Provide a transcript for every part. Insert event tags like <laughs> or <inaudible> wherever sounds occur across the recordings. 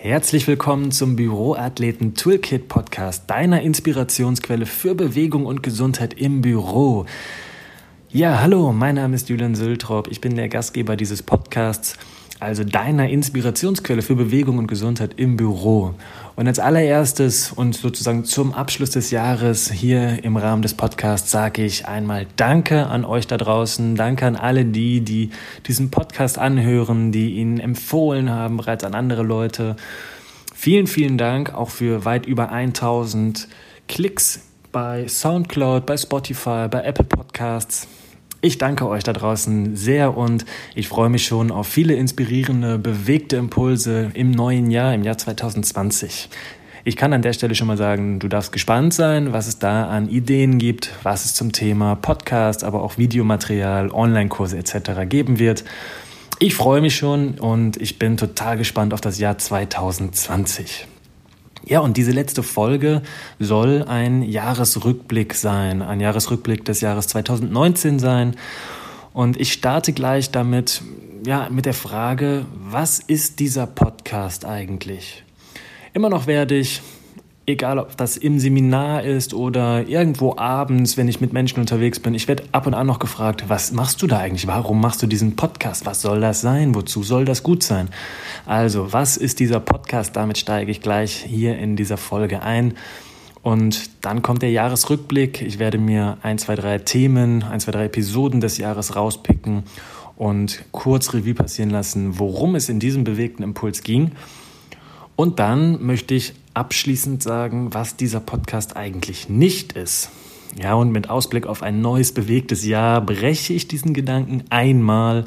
Herzlich willkommen zum Büroathleten Toolkit Podcast, deiner Inspirationsquelle für Bewegung und Gesundheit im Büro. Ja, hallo, mein Name ist Julian Sültrop, ich bin der Gastgeber dieses Podcasts also deiner Inspirationsquelle für Bewegung und Gesundheit im Büro. Und als allererstes und sozusagen zum Abschluss des Jahres hier im Rahmen des Podcasts sage ich einmal Danke an euch da draußen, danke an alle die, die diesen Podcast anhören, die ihn empfohlen haben bereits an andere Leute. Vielen, vielen Dank auch für weit über 1000 Klicks bei SoundCloud, bei Spotify, bei Apple Podcasts. Ich danke euch da draußen sehr und ich freue mich schon auf viele inspirierende, bewegte Impulse im neuen Jahr, im Jahr 2020. Ich kann an der Stelle schon mal sagen, du darfst gespannt sein, was es da an Ideen gibt, was es zum Thema Podcast, aber auch Videomaterial, Online-Kurse etc. geben wird. Ich freue mich schon und ich bin total gespannt auf das Jahr 2020. Ja, und diese letzte Folge soll ein Jahresrückblick sein, ein Jahresrückblick des Jahres 2019 sein. Und ich starte gleich damit, ja, mit der Frage, was ist dieser Podcast eigentlich? Immer noch werde ich egal ob das im Seminar ist oder irgendwo abends, wenn ich mit Menschen unterwegs bin, ich werde ab und an noch gefragt, was machst du da eigentlich? Warum machst du diesen Podcast? Was soll das sein? Wozu soll das gut sein? Also, was ist dieser Podcast? Damit steige ich gleich hier in dieser Folge ein. Und dann kommt der Jahresrückblick. Ich werde mir ein, zwei, drei Themen, ein, zwei, drei Episoden des Jahres rauspicken und kurz Revue passieren lassen, worum es in diesem bewegten Impuls ging. Und dann möchte ich abschließend sagen, was dieser Podcast eigentlich nicht ist. Ja, und mit Ausblick auf ein neues bewegtes Jahr breche ich diesen Gedanken einmal.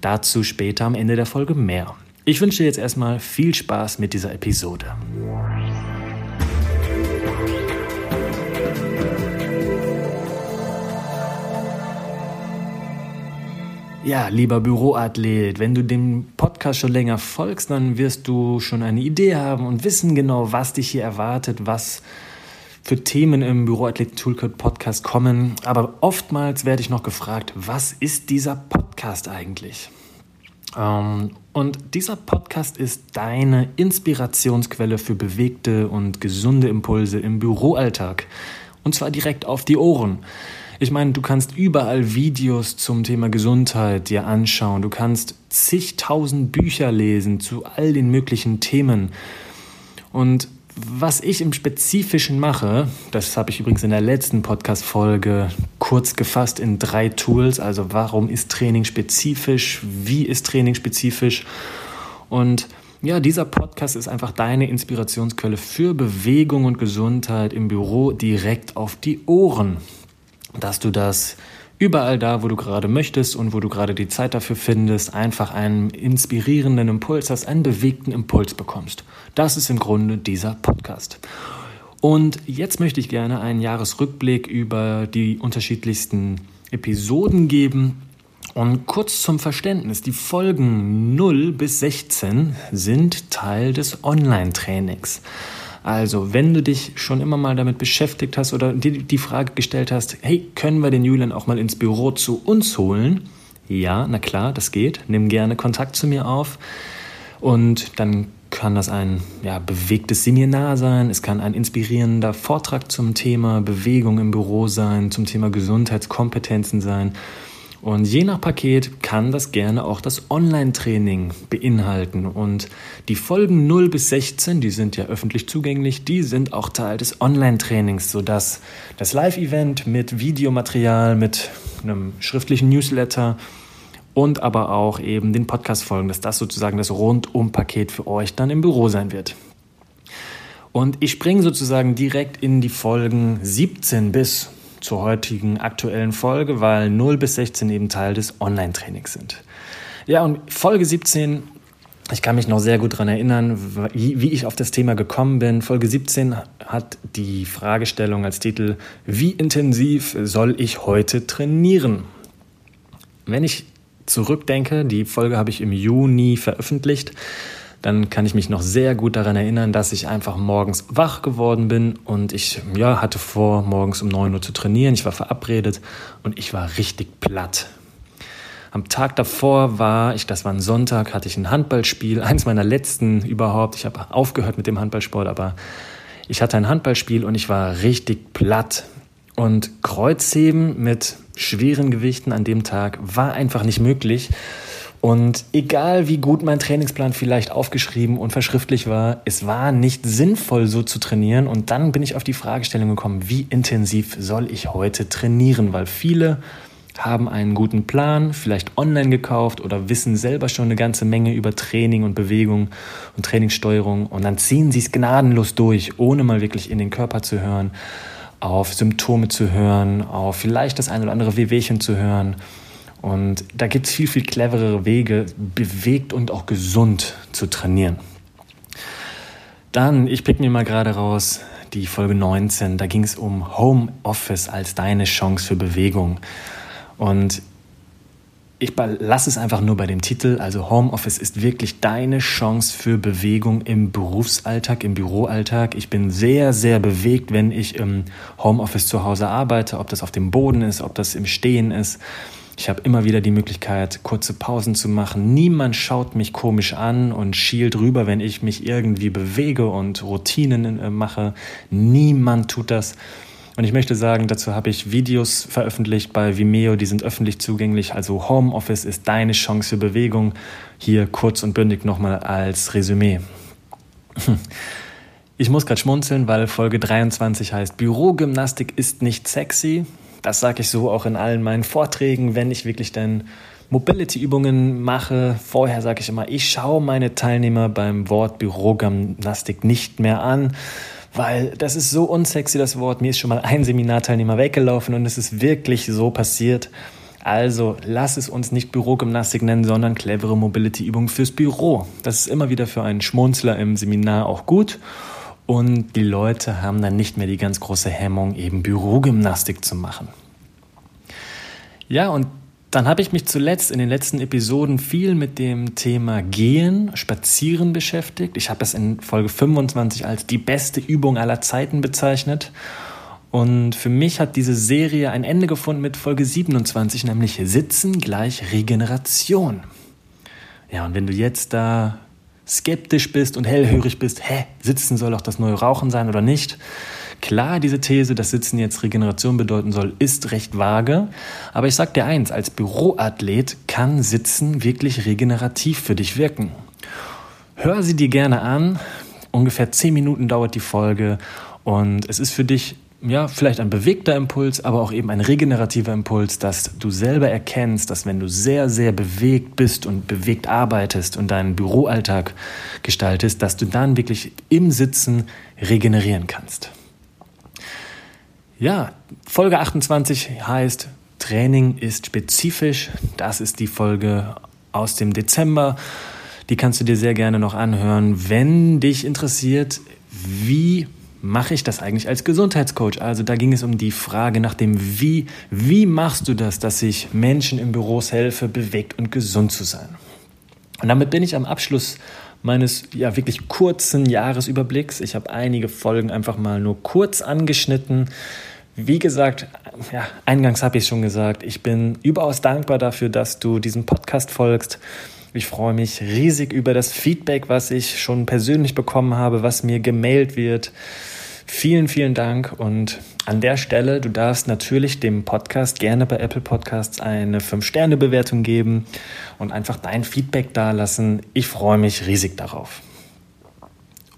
Dazu später am Ende der Folge mehr. Ich wünsche dir jetzt erstmal viel Spaß mit dieser Episode. Ja, lieber Büroathlet, wenn du dem Podcast schon länger folgst, dann wirst du schon eine Idee haben und wissen genau, was dich hier erwartet, was für Themen im Büroathleten Toolkit Podcast kommen. Aber oftmals werde ich noch gefragt, was ist dieser Podcast eigentlich? Ähm, und dieser Podcast ist deine Inspirationsquelle für bewegte und gesunde Impulse im Büroalltag. Und zwar direkt auf die Ohren. Ich meine, du kannst überall Videos zum Thema Gesundheit dir anschauen. Du kannst zigtausend Bücher lesen zu all den möglichen Themen. Und was ich im Spezifischen mache, das habe ich übrigens in der letzten Podcast-Folge kurz gefasst in drei Tools. Also, warum ist Training spezifisch? Wie ist Training spezifisch? Und ja, dieser Podcast ist einfach deine Inspirationsquelle für Bewegung und Gesundheit im Büro direkt auf die Ohren dass du das überall da, wo du gerade möchtest und wo du gerade die Zeit dafür findest, einfach einen inspirierenden Impuls hast, einen bewegten Impuls bekommst. Das ist im Grunde dieser Podcast. Und jetzt möchte ich gerne einen Jahresrückblick über die unterschiedlichsten Episoden geben. Und kurz zum Verständnis, die Folgen 0 bis 16 sind Teil des Online-Trainings. Also, wenn du dich schon immer mal damit beschäftigt hast oder dir die Frage gestellt hast, hey, können wir den Julian auch mal ins Büro zu uns holen? Ja, na klar, das geht. Nimm gerne Kontakt zu mir auf und dann kann das ein ja, bewegtes Seminar sein, es kann ein inspirierender Vortrag zum Thema Bewegung im Büro sein, zum Thema Gesundheitskompetenzen sein. Und je nach Paket kann das gerne auch das Online-Training beinhalten. Und die Folgen 0 bis 16, die sind ja öffentlich zugänglich, die sind auch Teil des Online-Trainings, sodass das Live-Event mit Videomaterial, mit einem schriftlichen Newsletter und aber auch eben den Podcast-Folgen, dass das sozusagen das Rundum-Paket für euch dann im Büro sein wird. Und ich springe sozusagen direkt in die Folgen 17 bis zur heutigen aktuellen Folge, weil 0 bis 16 eben Teil des Online-Trainings sind. Ja, und Folge 17, ich kann mich noch sehr gut daran erinnern, wie ich auf das Thema gekommen bin. Folge 17 hat die Fragestellung als Titel, wie intensiv soll ich heute trainieren? Wenn ich zurückdenke, die Folge habe ich im Juni veröffentlicht, dann kann ich mich noch sehr gut daran erinnern, dass ich einfach morgens wach geworden bin und ich ja, hatte vor, morgens um 9 Uhr zu trainieren. Ich war verabredet und ich war richtig platt. Am Tag davor war ich, das war ein Sonntag, hatte ich ein Handballspiel, <laughs> eins meiner letzten überhaupt. Ich habe aufgehört mit dem Handballsport, aber ich hatte ein Handballspiel und ich war richtig platt. Und Kreuzheben mit schweren Gewichten an dem Tag war einfach nicht möglich. Und egal wie gut mein Trainingsplan vielleicht aufgeschrieben und verschriftlich war, es war nicht sinnvoll so zu trainieren. Und dann bin ich auf die Fragestellung gekommen, wie intensiv soll ich heute trainieren? Weil viele haben einen guten Plan, vielleicht online gekauft oder wissen selber schon eine ganze Menge über Training und Bewegung und Trainingssteuerung und dann ziehen sie es gnadenlos durch, ohne mal wirklich in den Körper zu hören, auf Symptome zu hören, auf vielleicht das ein oder andere Wehwehchen zu hören und da gibt es viel, viel cleverere Wege, bewegt und auch gesund zu trainieren. Dann, ich pick mir mal gerade raus, die Folge 19, da ging es um Homeoffice als deine Chance für Bewegung. Und ich lasse es einfach nur bei dem Titel. Also Homeoffice ist wirklich deine Chance für Bewegung im Berufsalltag, im Büroalltag. Ich bin sehr, sehr bewegt, wenn ich im Homeoffice zu Hause arbeite, ob das auf dem Boden ist, ob das im Stehen ist. Ich habe immer wieder die Möglichkeit, kurze Pausen zu machen. Niemand schaut mich komisch an und schielt rüber, wenn ich mich irgendwie bewege und Routinen äh, mache. Niemand tut das. Und ich möchte sagen, dazu habe ich Videos veröffentlicht bei Vimeo, die sind öffentlich zugänglich. Also Homeoffice ist deine Chance für Bewegung. Hier kurz und bündig nochmal als Resümee. Ich muss gerade schmunzeln, weil Folge 23 heißt Bürogymnastik ist nicht sexy. Das sage ich so auch in allen meinen Vorträgen, wenn ich wirklich dann Mobility-Übungen mache. Vorher sage ich immer, ich schaue meine Teilnehmer beim Wort Bürogymnastik nicht mehr an, weil das ist so unsexy, das Wort. Mir ist schon mal ein Seminarteilnehmer weggelaufen und es ist wirklich so passiert. Also lass es uns nicht Bürogymnastik nennen, sondern clevere Mobility-Übungen fürs Büro. Das ist immer wieder für einen Schmunzler im Seminar auch gut. Und die Leute haben dann nicht mehr die ganz große Hemmung, eben Bürogymnastik zu machen. Ja, und dann habe ich mich zuletzt in den letzten Episoden viel mit dem Thema Gehen, Spazieren beschäftigt. Ich habe es in Folge 25 als die beste Übung aller Zeiten bezeichnet. Und für mich hat diese Serie ein Ende gefunden mit Folge 27, nämlich Sitzen gleich Regeneration. Ja, und wenn du jetzt da skeptisch bist und hellhörig bist, hä, Sitzen soll doch das neue Rauchen sein oder nicht? Klar, diese These, dass Sitzen jetzt Regeneration bedeuten soll, ist recht vage. Aber ich sag dir eins, als Büroathlet kann Sitzen wirklich regenerativ für dich wirken. Hör sie dir gerne an. Ungefähr zehn Minuten dauert die Folge und es ist für dich ja, vielleicht ein bewegter Impuls, aber auch eben ein regenerativer Impuls, dass du selber erkennst, dass wenn du sehr, sehr bewegt bist und bewegt arbeitest und deinen Büroalltag gestaltest, dass du dann wirklich im Sitzen regenerieren kannst. Ja, Folge 28 heißt Training ist spezifisch. Das ist die Folge aus dem Dezember. Die kannst du dir sehr gerne noch anhören, wenn dich interessiert, wie mache ich das eigentlich als Gesundheitscoach? Also da ging es um die Frage nach dem Wie. Wie machst du das, dass ich Menschen in Büros helfe, bewegt und gesund zu sein? Und damit bin ich am Abschluss meines ja wirklich kurzen Jahresüberblicks. Ich habe einige Folgen einfach mal nur kurz angeschnitten. Wie gesagt, ja, eingangs habe ich schon gesagt, ich bin überaus dankbar dafür, dass du diesem Podcast folgst. Ich freue mich riesig über das Feedback, was ich schon persönlich bekommen habe, was mir gemailt wird. Vielen, vielen Dank und an der Stelle, du darfst natürlich dem Podcast gerne bei Apple Podcasts eine 5-Sterne-Bewertung geben und einfach dein Feedback dalassen. Ich freue mich riesig darauf.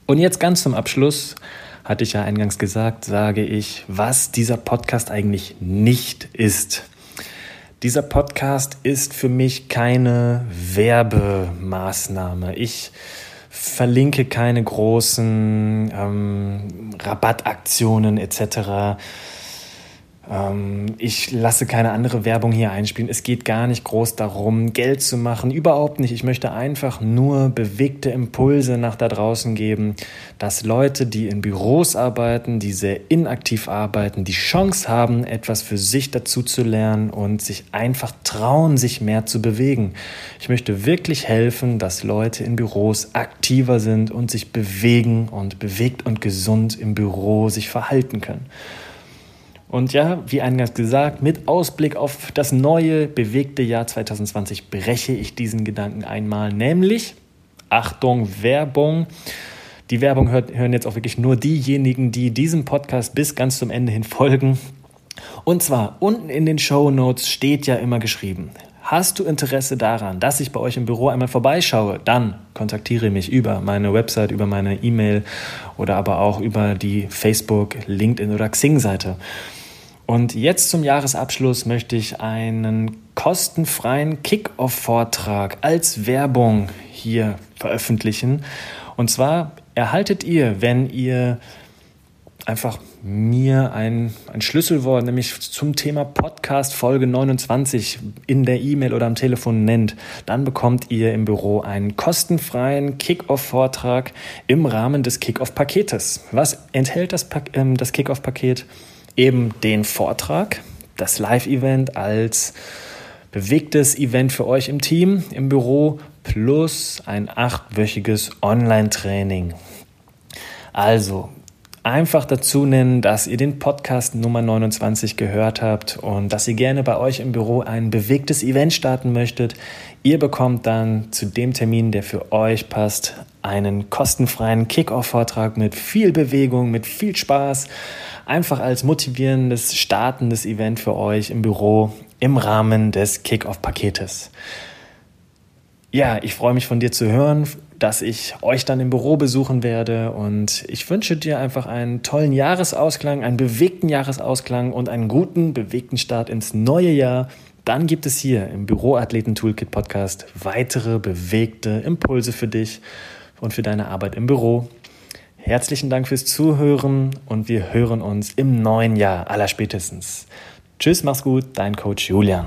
Und jetzt ganz zum Abschluss, hatte ich ja eingangs gesagt, sage ich, was dieser Podcast eigentlich nicht ist. Dieser Podcast ist für mich keine Werbemaßnahme. Ich verlinke keine großen ähm, Rabattaktionen etc. Ähm, ich lasse keine andere Werbung hier einspielen. Es geht gar nicht groß darum, Geld zu machen. Überhaupt nicht. Ich möchte einfach nur bewegte Impulse nach da draußen geben, dass Leute, die in Büros arbeiten, die sehr inaktiv arbeiten, die Chance haben, etwas für sich dazu zu lernen und sich einfach trauen, sich mehr zu bewegen. Ich möchte wirklich helfen, dass Leute in Büros aktiver sind und sich bewegen und bewegt und gesund im Büro sich verhalten können. Und ja, wie eingangs gesagt, mit Ausblick auf das neue, bewegte Jahr 2020 breche ich diesen Gedanken einmal, nämlich, Achtung, Werbung. Die Werbung hört, hören jetzt auch wirklich nur diejenigen, die diesem Podcast bis ganz zum Ende hin folgen. Und zwar unten in den Show Notes steht ja immer geschrieben, Hast du Interesse daran, dass ich bei euch im Büro einmal vorbeischaue? Dann kontaktiere mich über meine Website, über meine E-Mail oder aber auch über die Facebook, LinkedIn oder Xing-Seite. Und jetzt zum Jahresabschluss möchte ich einen kostenfreien Kick-Off-Vortrag als Werbung hier veröffentlichen. Und zwar erhaltet ihr, wenn ihr einfach mir ein, ein Schlüsselwort, nämlich zum Thema Podcast Folge 29 in der E-Mail oder am Telefon nennt, dann bekommt ihr im Büro einen kostenfreien Kick-Off-Vortrag im Rahmen des Kick-Off-Paketes. Was enthält das, ähm, das Kick-Off-Paket? Eben den Vortrag, das Live-Event als bewegtes Event für euch im Team, im Büro, plus ein achtwöchiges Online-Training. Also, einfach dazu nennen, dass ihr den Podcast Nummer 29 gehört habt und dass ihr gerne bei euch im Büro ein bewegtes Event starten möchtet. Ihr bekommt dann zu dem Termin, der für euch passt, einen kostenfreien Kick-Off-Vortrag mit viel Bewegung, mit viel Spaß, einfach als motivierendes, startendes Event für euch im Büro im Rahmen des Kick-Off-Paketes. Ja, ich freue mich von dir zu hören dass ich euch dann im Büro besuchen werde. Und ich wünsche dir einfach einen tollen Jahresausklang, einen bewegten Jahresausklang und einen guten, bewegten Start ins neue Jahr. Dann gibt es hier im Büroathleten Toolkit Podcast weitere bewegte Impulse für dich und für deine Arbeit im Büro. Herzlichen Dank fürs Zuhören und wir hören uns im neuen Jahr allerspätestens. Tschüss, mach's gut, dein Coach Julian.